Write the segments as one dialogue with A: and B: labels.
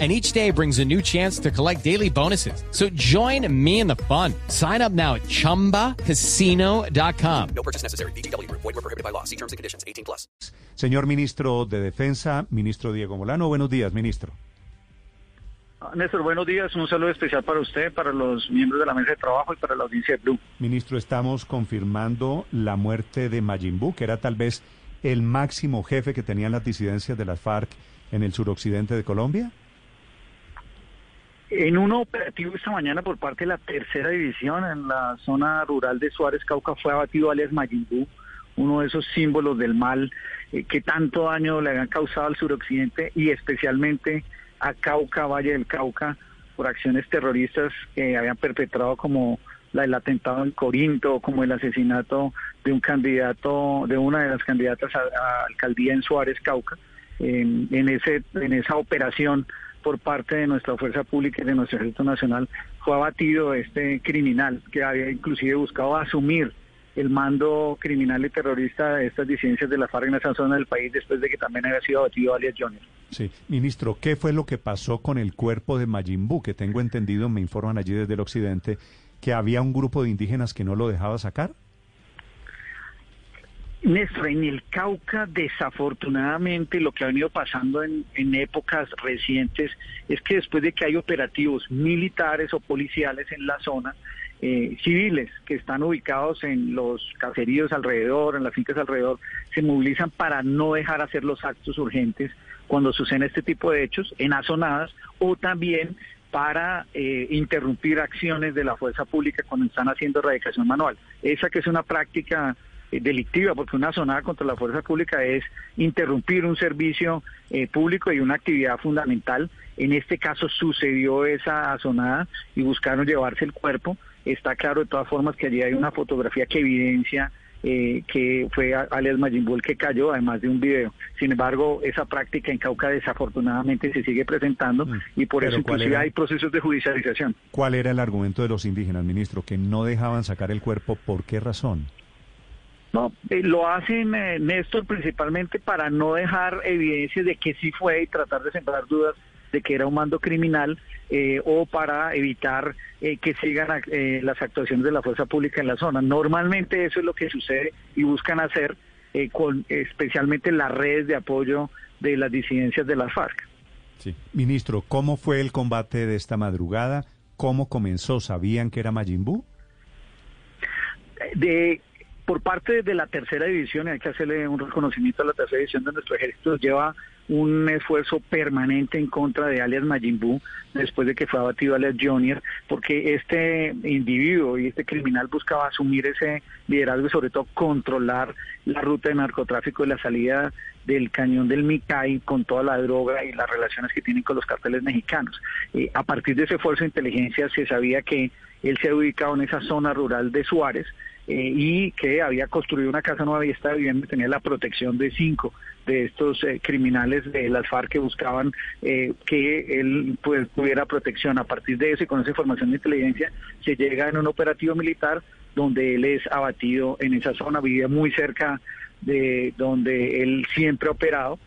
A: and each day brings a new chance to collect daily bonuses. So join me in the fun. Sign up now at ChumbaCasino.com.
B: No purchase necessary. BGW. Void were prohibited by law. See terms and conditions. 18 plus.
C: Señor Ministro de Defensa, Ministro Diego Molano, buenos días, Ministro.
D: Néstor, buenos días. Un saludo especial para usted, para los miembros de la mesa de trabajo y para la audiencia de Blue.
C: Ministro, estamos confirmando la muerte de Majimbu, que era tal vez el máximo jefe que tenían las disidencias de las FARC en el suroccidente de Colombia.
D: En un operativo esta mañana por parte de la tercera división en la zona rural de Suárez, Cauca, fue abatido alias Mayimbu, uno de esos símbolos del mal eh, que tanto daño le habían causado al suroccidente y especialmente a Cauca, Valle del Cauca, por acciones terroristas que habían perpetrado como la del atentado en Corinto, como el asesinato de un candidato, de una de las candidatas a, alcaldía en Suárez, Cauca. en, ese, en esa operación por parte de nuestra fuerza pública y de nuestro ejército nacional fue abatido este criminal que había inclusive buscado asumir el mando criminal y terrorista de estas disidencias de la FARC en esa zona del país después de que también había sido abatido alias Junior.
C: Sí, ministro, ¿qué fue lo que pasó con el cuerpo de Majimbu? Que tengo entendido, me informan allí desde el occidente, que había un grupo de indígenas que no lo dejaba sacar.
D: Néstor, en el Cauca, desafortunadamente, lo que ha venido pasando en, épocas recientes es que después de que hay operativos militares o policiales en la zona, eh, civiles que están ubicados en los caseríos alrededor, en las fincas alrededor, se movilizan para no dejar hacer los actos urgentes cuando suceden este tipo de hechos en azonadas o también para eh, interrumpir acciones de la fuerza pública cuando están haciendo erradicación manual. Esa que es una práctica delictiva, porque una zonada contra la fuerza pública es interrumpir un servicio eh, público y una actividad fundamental. En este caso sucedió esa zonada y buscaron llevarse el cuerpo. Está claro de todas formas que allí hay una fotografía que evidencia eh, que fue alias Majimbul que cayó, además de un video. Sin embargo, esa práctica en Cauca desafortunadamente se sigue presentando mm. y por eso inclusive hay procesos de judicialización.
C: ¿Cuál era el argumento de los indígenas, ministro? Que no dejaban sacar el cuerpo, ¿por qué razón?
D: No, eh, lo hacen, eh, Néstor, principalmente para no dejar evidencias de que sí fue y tratar de sembrar dudas de que era un mando criminal eh, o para evitar que sigan las actuaciones de la fuerza pública en la zona. Normalmente eso es lo que sucede y buscan hacer con especialmente las redes de apoyo de las disidencias de las FARC.
C: Sí. Ministro, ¿cómo fue el combate de esta madrugada? ¿Cómo comenzó? ¿Sabían que era Majimbu?
D: De por parte de la tercera división, y hay que hacerle un reconocimiento a la tercera división de nuestro ejército, lleva un esfuerzo permanente en contra de alias Majimbu después de que fue abatido alias Junior, porque este individuo y este criminal buscaba asumir ese liderazgo y sobre todo controlar la ruta de narcotráfico y la salida del cañón del Micay con toda la droga y las relaciones que tienen con los carteles mexicanos. Eh, a partir de ese esfuerzo de inteligencia se sabía que él se ha ubicado en esa zona rural de Suárez, eh, y que había construido una casa nueva y estaba viviendo tenía la protección de cinco de estos eh, criminales de las FARC que buscaban eh, que él pues, tuviera protección. A partir de eso y con esa información de inteligencia se llega en un operativo militar donde él es abatido en esa zona, vivía muy cerca de donde él siempre ha operado,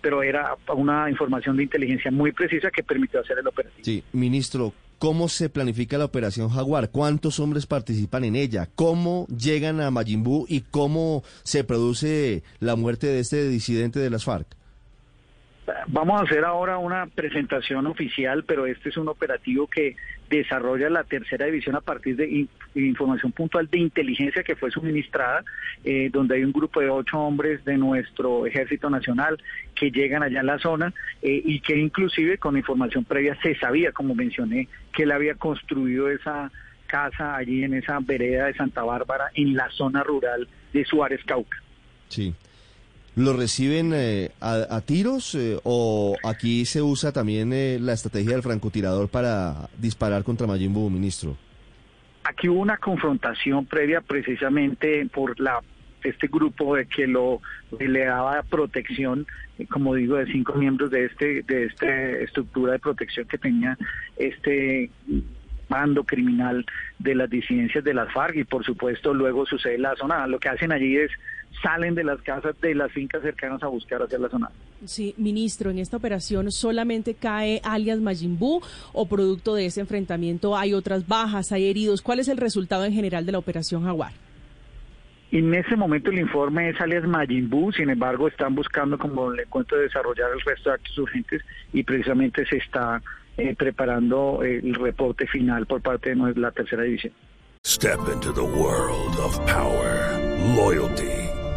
D: pero era una información de inteligencia muy precisa que permitió hacer el operativo.
E: Sí, ministro, ¿Cómo se planifica la operación Jaguar? ¿Cuántos hombres participan en ella? ¿Cómo llegan a Majimbu y cómo se produce la muerte de este disidente de las FARC?
D: Vamos a hacer ahora una presentación oficial, pero este es un operativo que desarrolla la tercera división a partir de información puntual de inteligencia que fue suministrada, eh, donde hay un grupo de ocho hombres de nuestro Ejército Nacional que llegan allá a la zona eh, y que inclusive con información previa se sabía, como mencioné, que él había construido esa casa allí en esa vereda de Santa Bárbara en la zona rural de Suárez Cauca.
E: Sí. ¿Lo reciben eh, a, tiros eh, o aquí se usa también eh, la estrategia del francotirador para disparar contra Majimbu, ministro?
D: Aquí hubo una confrontación previa precisamente por la este grupo de que lo le daba protección, eh, como digo, de cinco miembros de este de esta estructura de protección que tenía este bando criminal de las disidencias de las FARC y por supuesto luego sucede la zona. Lo que hacen allí es salen de las casas, de las fincas cercanas a buscar hacia la zona.
F: Sí, ministro, en esta operación solamente cae alias Majimbú o producto de ese enfrentamiento hay otras bajas, hay heridos. ¿Cuál es el resultado en general de la operación Jaguar?
D: En ese momento el informe es alias Majimbú, sin embargo están buscando, como le cuento, desarrollar el resto de actos urgentes y precisamente se está eh, preparando eh, el reporte final por parte de la tercera división.
G: Step into the world of power, loyalty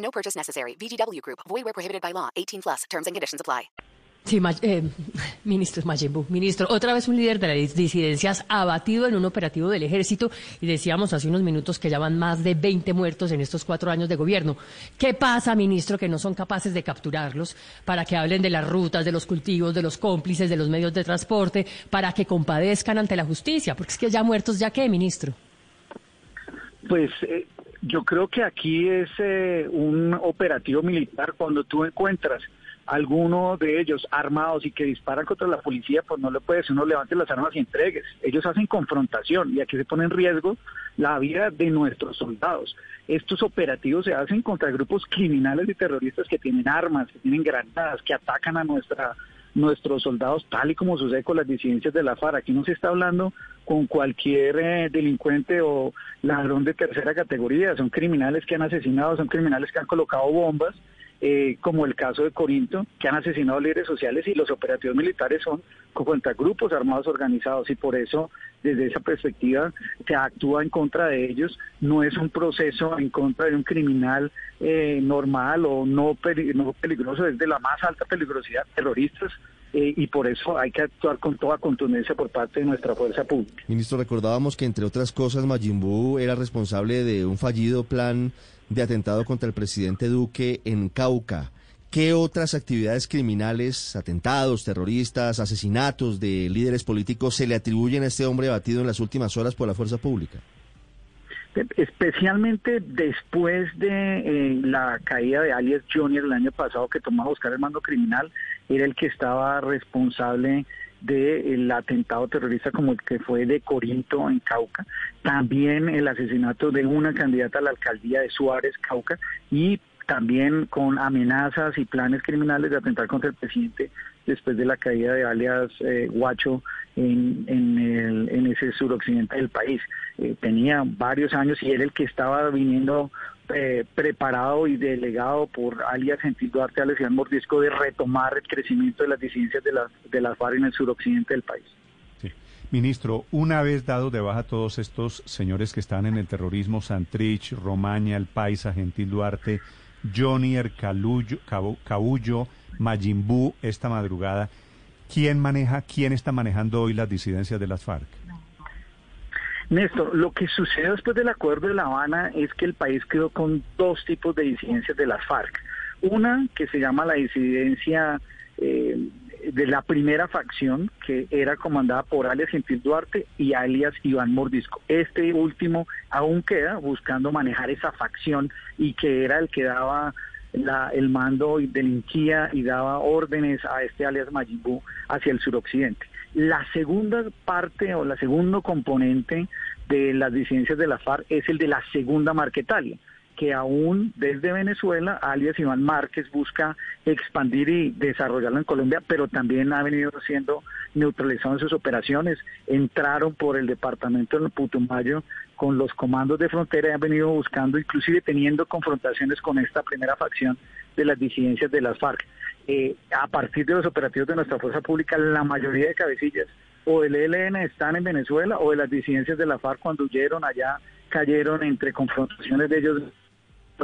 B: No purchase necessary. VGW Group. Void where prohibited by law. 18 plus. Terms and conditions apply.
H: Sí, ma- eh, ministro Mayimbu, ministro, otra vez un líder de las disidencias abatido en un operativo del ejército y decíamos hace unos minutos que ya van más de 20 muertos en estos cuatro años de gobierno. ¿Qué pasa, ministro, que no son capaces de capturarlos para que hablen de las rutas, de los cultivos, de los cómplices, de los medios de transporte, para que compadezcan ante la justicia? Porque es que ya muertos, ¿ya qué, ministro?
D: Pues eh, yo creo que aquí es eh, un operativo militar cuando tú encuentras alguno de ellos armados y que disparan contra la policía, pues no le puedes uno levante las armas y entregues. Ellos hacen confrontación y aquí se pone en riesgo la vida de nuestros soldados. Estos operativos se hacen contra grupos criminales y terroristas que tienen armas, que tienen granadas, que atacan a nuestra nuestros soldados, tal y como sucede con las disidencias de la FARC. Aquí no se está hablando con cualquier eh, delincuente o ladrón de tercera categoría, son criminales que han asesinado, son criminales que han colocado bombas, eh, como el caso de Corinto, que han asesinado líderes sociales y los operativos militares son contra grupos armados organizados y por eso desde esa perspectiva se actúa en contra de ellos, no es un proceso en contra de un criminal eh, normal o no, peli- no peligroso, es de la más alta peligrosidad, terroristas, eh, y por eso hay que actuar con toda contundencia por parte de nuestra fuerza pública.
E: Ministro, recordábamos que entre otras cosas Majimbu era responsable de un fallido plan de atentado contra el presidente Duque en Cauca. ¿Qué otras actividades criminales, atentados, terroristas, asesinatos de líderes políticos se le atribuyen a este hombre abatido en las últimas horas por la fuerza pública?
D: Especialmente después de eh, la caída de alias Junior el año pasado que tomó a buscar el mando criminal, era el que estaba responsable del atentado terrorista como el que fue de Corinto en Cauca, también el asesinato de una candidata a la alcaldía de Suárez, Cauca, y también con amenazas y planes criminales de atentar contra el presidente después de la caída de alias eh, Guacho en, en, el, en ese suroccidente del país. Eh, tenía varios años y era el que estaba viniendo eh, preparado y delegado por alias Gentil Duarte Iván Mordisco de retomar el crecimiento de las disidencias de las de las FARC en el suroccidente del país.
C: Sí. Ministro, una vez dados de baja todos estos señores que están en el terrorismo, Santrich, Romaña, El Paisa, Gentil Duarte, Jonier, Calullo, Cabullo, Majimbú, esta madrugada, ¿quién maneja, quién está manejando hoy las disidencias de las FARC?
D: Néstor, lo que sucedió después del acuerdo de La Habana es que el país quedó con dos tipos de disidencias de las FARC. Una que se llama la disidencia eh, de la primera facción, que era comandada por alias Gentil Duarte y alias Iván Mordisco. Este último aún queda buscando manejar esa facción y que era el que daba la- el mando y delinquía y daba órdenes a este alias Majimbú hacia el suroccidente. La segunda parte o la segundo componente de las disidencias de la FARC es el de la segunda Marquetalia, que aún desde Venezuela, alias Iván Márquez busca expandir y desarrollarlo en Colombia, pero también ha venido siendo neutralizado en sus operaciones. Entraron por el departamento de Putumayo con los comandos de frontera y han venido buscando, inclusive teniendo confrontaciones con esta primera facción de las disidencias de las FARC. Eh, a partir de los operativos de nuestra fuerza pública, la mayoría de cabecillas o del ELN están en Venezuela o de las disidencias de la FARC cuando huyeron allá, cayeron entre confrontaciones de ellos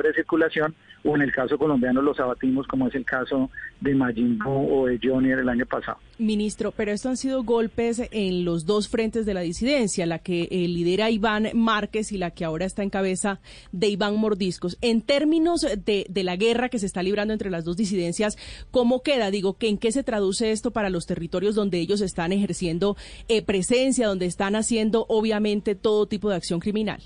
D: de circulación o en el caso colombiano los abatimos como es el caso de Majin Buu o de Johnny el año pasado.
F: Ministro, pero esto han sido golpes en los dos frentes de la disidencia, la que eh, lidera Iván Márquez y la que ahora está en cabeza de Iván Mordiscos. En términos de, de la guerra que se está librando entre las dos disidencias, ¿cómo queda? Digo, que ¿en qué se traduce esto para los territorios donde ellos están ejerciendo eh, presencia, donde están haciendo obviamente todo tipo de acción criminal?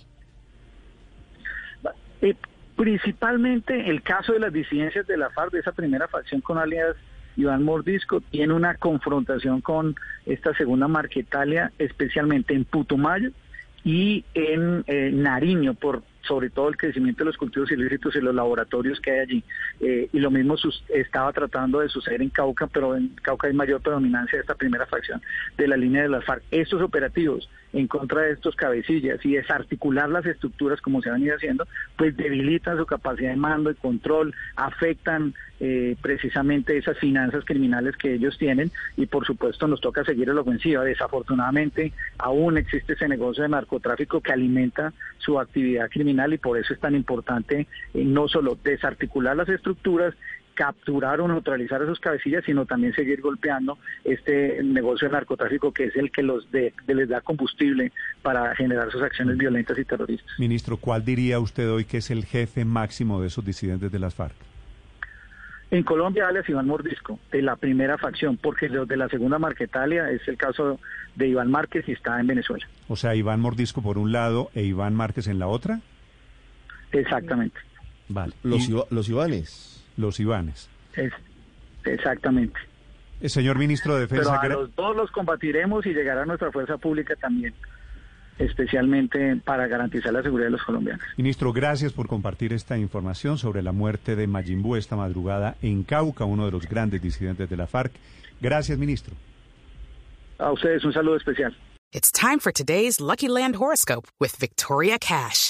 D: Principalmente el caso de las disidencias de la FARC, de esa primera facción con alias Iván Mordisco, tiene una confrontación con esta segunda Marquetalia, especialmente en Putumayo y en eh, Nariño, por sobre todo el crecimiento de los cultivos ilícitos y los laboratorios que hay allí. Eh, y lo mismo estaba tratando de suceder en Cauca, pero en Cauca hay mayor predominancia de esta primera facción de la línea de las FARC. Estos operativos en contra de estos cabecillas y desarticular las estructuras como se han ido haciendo, pues debilitan su capacidad de mando y control, afectan eh, precisamente esas finanzas criminales que ellos tienen y por supuesto nos toca seguir la ofensiva. Desafortunadamente aún existe ese negocio de narcotráfico que alimenta su actividad criminal y por eso es tan importante eh, no solo desarticular las estructuras, capturar o neutralizar esos cabecillas, sino también seguir golpeando este negocio de narcotráfico que es el que los de, les da combustible para generar sus acciones violentas y terroristas.
C: Ministro, ¿cuál diría usted hoy que es el jefe máximo de esos disidentes de las FARC?
D: En Colombia, alias Iván Mordisco, de la primera facción, porque los de la segunda Marquetalia es el caso de Iván Márquez y está en Venezuela.
C: O sea, Iván Mordisco por un lado e Iván Márquez en la otra.
D: Exactamente.
C: Vale.
E: Los, los Ivanes
C: los Ivanes.
D: Es, exactamente.
C: El eh, señor ministro de Defensa.
D: Pero a los dos los combatiremos y llegará nuestra fuerza pública también, especialmente para garantizar la seguridad de los colombianos.
C: Ministro, gracias por compartir esta información sobre la muerte de Mayimbu esta madrugada en Cauca, uno de los grandes disidentes de la FARC. Gracias, ministro.
D: A ustedes un saludo especial.
B: It's time for today's Lucky Land horoscope with Victoria Cash.